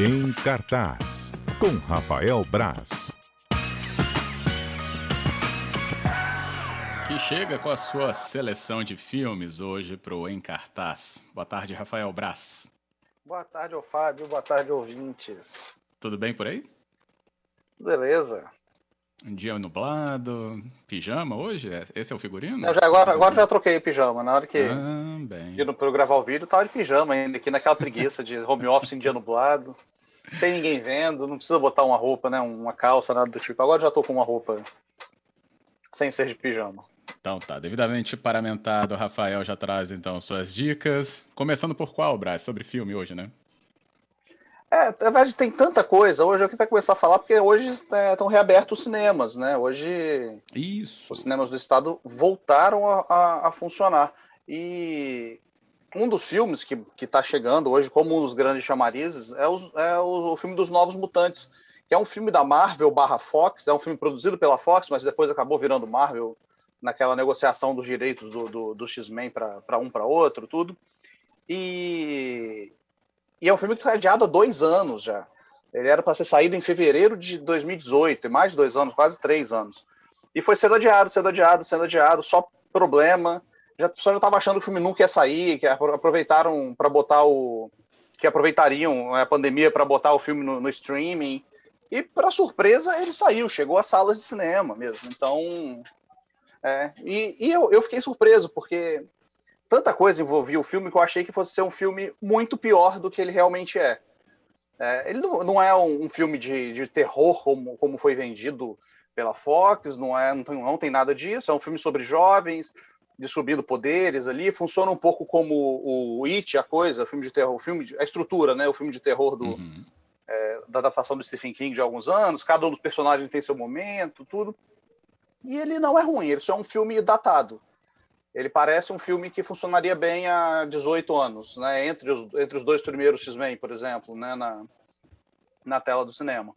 Em cartaz, com Rafael Braz. Que chega com a sua seleção de filmes hoje para o Em Cartaz. Boa tarde, Rafael Braz. Boa tarde, Fábio. Boa tarde, ouvintes. Tudo bem por aí? Beleza. Um dia nublado, pijama hoje? Esse é o figurino? Já, agora, agora já troquei pijama. Na hora que ah, bem. eu para gravar o vídeo, tava de pijama ainda, aqui naquela preguiça de home office em dia nublado. Não tem ninguém vendo, não precisa botar uma roupa, né? Uma calça, nada do tipo. Agora já tô com uma roupa sem ser de pijama. Então tá, devidamente paramentado, Rafael já traz então suas dicas. Começando por qual, Braz? Sobre filme hoje, né? É, na verdade tem tanta coisa. Hoje eu queria começar a falar, porque hoje estão é, reabertos os cinemas, né? Hoje Isso. os cinemas do estado voltaram a, a, a funcionar. E um dos filmes que está chegando hoje, como um dos grandes chamarizes, é, os, é o, o, filme dos Novos Mutantes, que é um filme da Marvel barra Fox, é um filme produzido pela Fox, mas depois acabou virando Marvel naquela negociação dos direitos do, do, do X-Men para um para outro, tudo. E, e é um filme que está adiado há dois anos já. Ele era para ser saído em fevereiro de 2018, e mais de dois anos, quase três anos. E foi sendo adiado, sendo adiado, sendo adiado, só problema. Já, o pessoal já estava achando que o filme nunca ia sair, que aproveitaram para botar o. que aproveitariam a pandemia para botar o filme no, no streaming. E, para surpresa, ele saiu, chegou às salas de cinema mesmo. Então. É, e, e eu, eu fiquei surpreso, porque tanta coisa envolvia o filme que eu achei que fosse ser um filme muito pior do que ele realmente é. é ele não, não, é um, um filme de, de, terror como, como foi vendido pela Fox, não, é, não tem, não, tem, nada disso. É um filme sobre jovens, distribuindo poderes ali. Funciona um pouco como o, It, a coisa, o filme de terror, o filme de, a estrutura, né? O filme de terror do, uhum. é, da adaptação do Stephen King de alguns anos. Cada um dos personagens tem seu momento, tudo. E ele não é ruim, ele só é um filme datado ele parece um filme que funcionaria bem há 18 anos, né? Entre os, entre os dois primeiros X-Men, por exemplo, né? Na, na tela do cinema.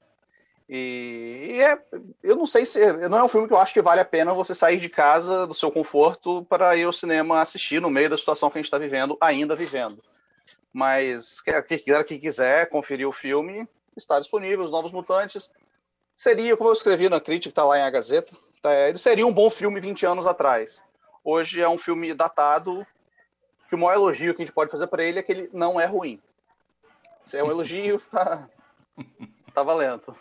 E, e, é, eu não sei se não é um filme que eu acho que vale a pena você sair de casa do seu conforto para ir ao cinema assistir no meio da situação que a gente está vivendo, ainda vivendo. Mas quem quem quiser conferir o filme, está disponível. Os Novos Mutantes seria, como eu escrevi na crítica, está lá em A Gazeta, tá, ele seria um bom filme 20 anos atrás hoje é um filme datado, que o maior elogio que a gente pode fazer para ele é que ele não é ruim. Se é um elogio, tá, tá valendo.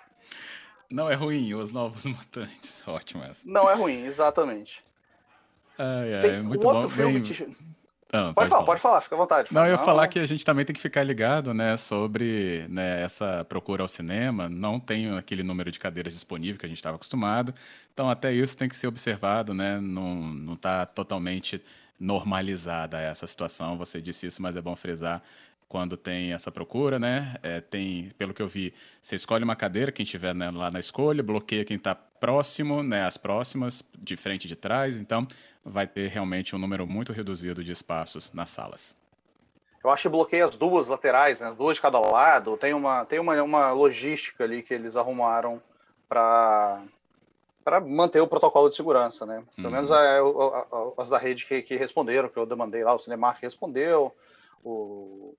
Não é ruim, Os Novos Mutantes. Ótimo essa. Não é ruim, exatamente. Ai, ai, Tem é muito outro bom. filme Bem... que... Ah, pode, pode, falar, pode falar, fica à vontade. Não, eu ia falar que a gente também tem que ficar ligado, né, sobre né, essa procura ao cinema. Não tem aquele número de cadeiras disponível que a gente estava acostumado. Então, até isso tem que ser observado, né? Não está totalmente normalizada essa situação. Você disse isso, mas é bom frisar quando tem essa procura, né? É, tem, pelo que eu vi, você escolhe uma cadeira, quem estiver né, lá na escolha, bloqueia quem está próximo, né? As próximas, de frente e de trás. Então, vai ter realmente um número muito reduzido de espaços nas salas. Eu acho que bloqueia as duas laterais, né? duas de cada lado. Tem uma, tem uma, uma logística ali que eles arrumaram para para manter o protocolo de segurança, né? Pelo uhum. menos é, as da rede que, que, responderam, que eu demandei lá, o Cinemark respondeu, o,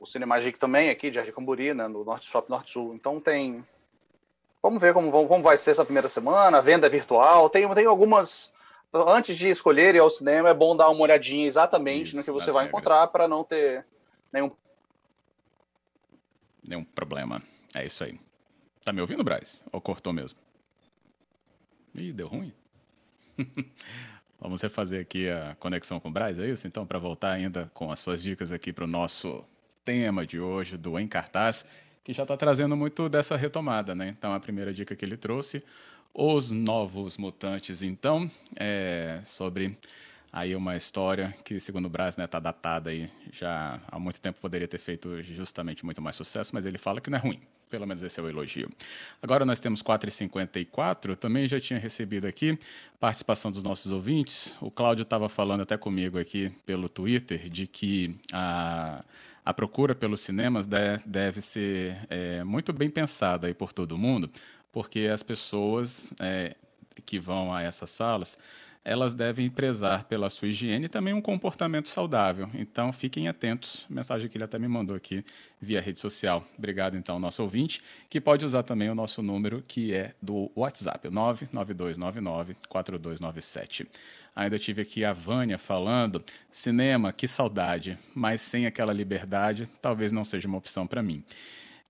o Cinemagic também aqui, de Argicamburi, né? No Norte Shop Norte Sul. Então tem... Vamos ver como, como vai ser essa primeira semana, a venda é virtual, tem, tem algumas antes de escolher ir ao cinema, é bom dar uma olhadinha exatamente Isso, no que você vai regras. encontrar para não ter nenhum nenhum problema. É isso aí. Tá me ouvindo, Braz? Ou cortou mesmo? Ih, deu ruim. Vamos refazer aqui a conexão com o Braz, é isso? Então, para voltar ainda com as suas dicas aqui para o nosso tema de hoje do Em Cartaz, que já está trazendo muito dessa retomada, né? Então, a primeira dica que ele trouxe, os Novos Mutantes, então, é sobre aí uma história que, segundo o Brás, está né, tá datada aí já há muito tempo, poderia ter feito justamente muito mais sucesso, mas ele fala que não é ruim. Pelo menos esse é o elogio. Agora nós temos 4h54, também já tinha recebido aqui participação dos nossos ouvintes. O Cláudio estava falando até comigo aqui pelo Twitter de que a, a procura pelos cinemas deve, deve ser é, muito bem pensada aí por todo mundo, porque as pessoas é, que vão a essas salas elas devem prezar pela sua higiene e também um comportamento saudável. Então, fiquem atentos. Mensagem que ele até me mandou aqui via rede social. Obrigado, então, ao nosso ouvinte, que pode usar também o nosso número, que é do WhatsApp, 99299-4297. Ainda tive aqui a Vânia falando: cinema, que saudade, mas sem aquela liberdade, talvez não seja uma opção para mim.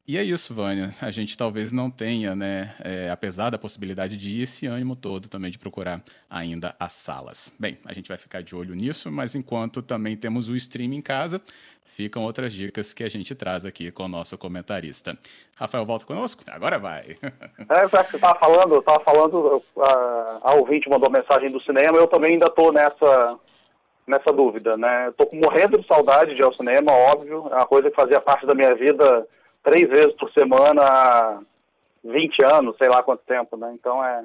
E é isso, Vânia. A gente talvez não tenha, né, é, apesar da possibilidade de ir, esse ânimo todo também de procurar ainda as salas. Bem, a gente vai ficar de olho nisso, mas enquanto também temos o stream em casa, ficam outras dicas que a gente traz aqui com o nosso comentarista. Rafael, volta conosco? Agora vai. É, você estava falando, estava falando, a, a ouvinte mandou mensagem do cinema, eu também ainda estou nessa, nessa dúvida, né? Estou morrendo de saudade de ir ao cinema, óbvio, é uma coisa que fazia parte da minha vida três vezes por semana há 20 anos, sei lá quanto tempo, né? Então é,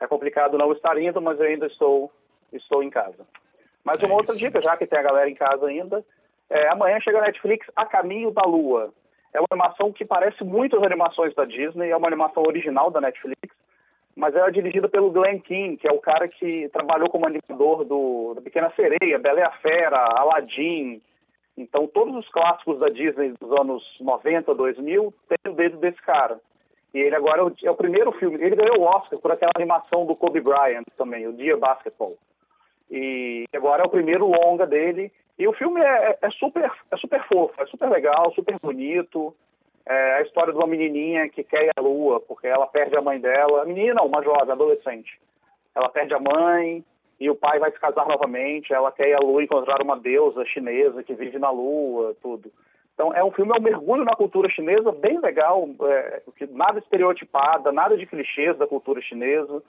é complicado não estar indo, mas eu ainda estou, estou em casa. Mas uma é outra dica, já que tem a galera em casa ainda, é, amanhã chega a Netflix A Caminho da Lua. É uma animação que parece muito as animações da Disney, é uma animação original da Netflix, mas ela é dirigida pelo Glenn King, que é o cara que trabalhou como animador do, da Pequena Sereia, Bela e a Fera, Aladdin, então, todos os clássicos da Disney dos anos 90, 2000, tem o dedo desse cara. E ele agora é o, é o, primeiro filme. Ele ganhou o Oscar por aquela animação do Kobe Bryant também, o Dia Basketball. E agora é o primeiro longa dele. E o filme é, é super, é super fofo, é super legal, super bonito. É a história de uma menininha que quer ir à lua, porque ela perde a mãe dela. Menina, uma jovem, adolescente. Ela perde a mãe, e o pai vai se casar novamente, ela quer ir à lua encontrar uma deusa chinesa que vive na lua, tudo. Então é um filme, é um mergulho na cultura chinesa bem legal, é, nada estereotipada, nada de clichês da cultura chinesa.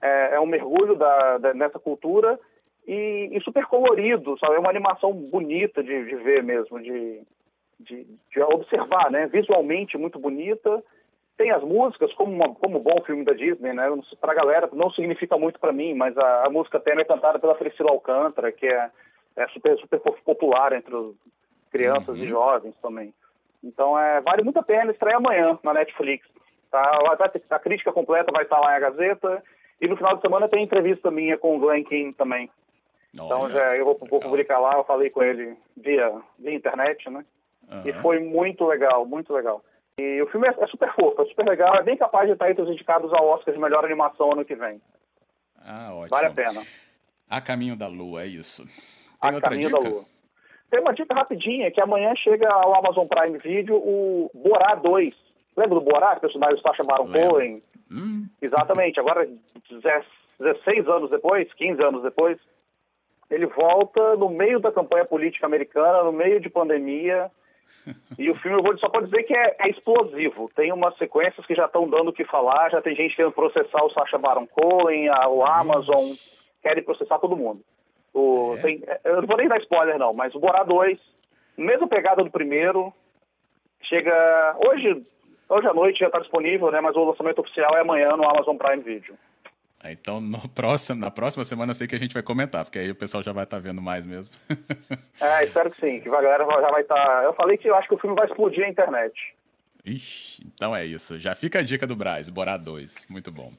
É, é um mergulho da, da, nessa cultura e, e, super colorido, sabe? É uma animação bonita de, de ver mesmo, de, de, de observar, né? Visualmente muito bonita tem as músicas, como, uma, como um bom filme da Disney, né? Pra galera, não significa muito para mim, mas a, a música tema é cantada pela Priscila Alcântara, que é, é super, super popular entre os crianças uhum. e jovens também. Então, é, vale muito a pena estreia amanhã na Netflix. Tá? A crítica completa vai estar lá na Gazeta. E no final de semana tem entrevista minha com o Glenn King também. então, já, eu vou, vou, publicar lá. Eu falei com ele via, via internet, né? Uhum. E foi muito legal, muito legal. E o filme é, é, super fofo, é super legal, é bem capaz de estar entre os indicados ao Oscar de melhor animação ano que vem. Ah, ótimo. Vale a pena. A Caminho da Lua, é isso. Tem a outra Caminho dica? da Lua. Tem uma dica rapidinha, que amanhã chega ao Amazon Prime Video o Borá 2. Lembra do Borá, personagem do Sacha Baron Cohen? Hum. Exatamente. Agora, 16 anos depois, 15 anos depois, ele volta no meio da campanha política americana, no meio de pandemia, e o filme, eu vou só pode dizer que é, é, explosivo. Tem umas sequências que já estão dando o que falar, já tem gente querendo processar o Sacha Baron Cohen, a, o Amazon, querem processar todo mundo. O, é. tem, eu não vou nem dar spoiler não, mas o Borá 2, mesma pegada do primeiro, chega hoje, hoje à noite já está disponível, né, mas o lançamento oficial é amanhã no Amazon Prime Video. Então, no próximo, na próxima semana, sei que a gente vai comentar, porque aí o pessoal já vai estar tá vendo mais mesmo. é, espero que sim, que a galera já vai estar. Tá... Eu falei que eu acho que o filme vai explodir a internet. Ixi, então é isso. Já fica a dica do Braz, Borá 2. Muito bom.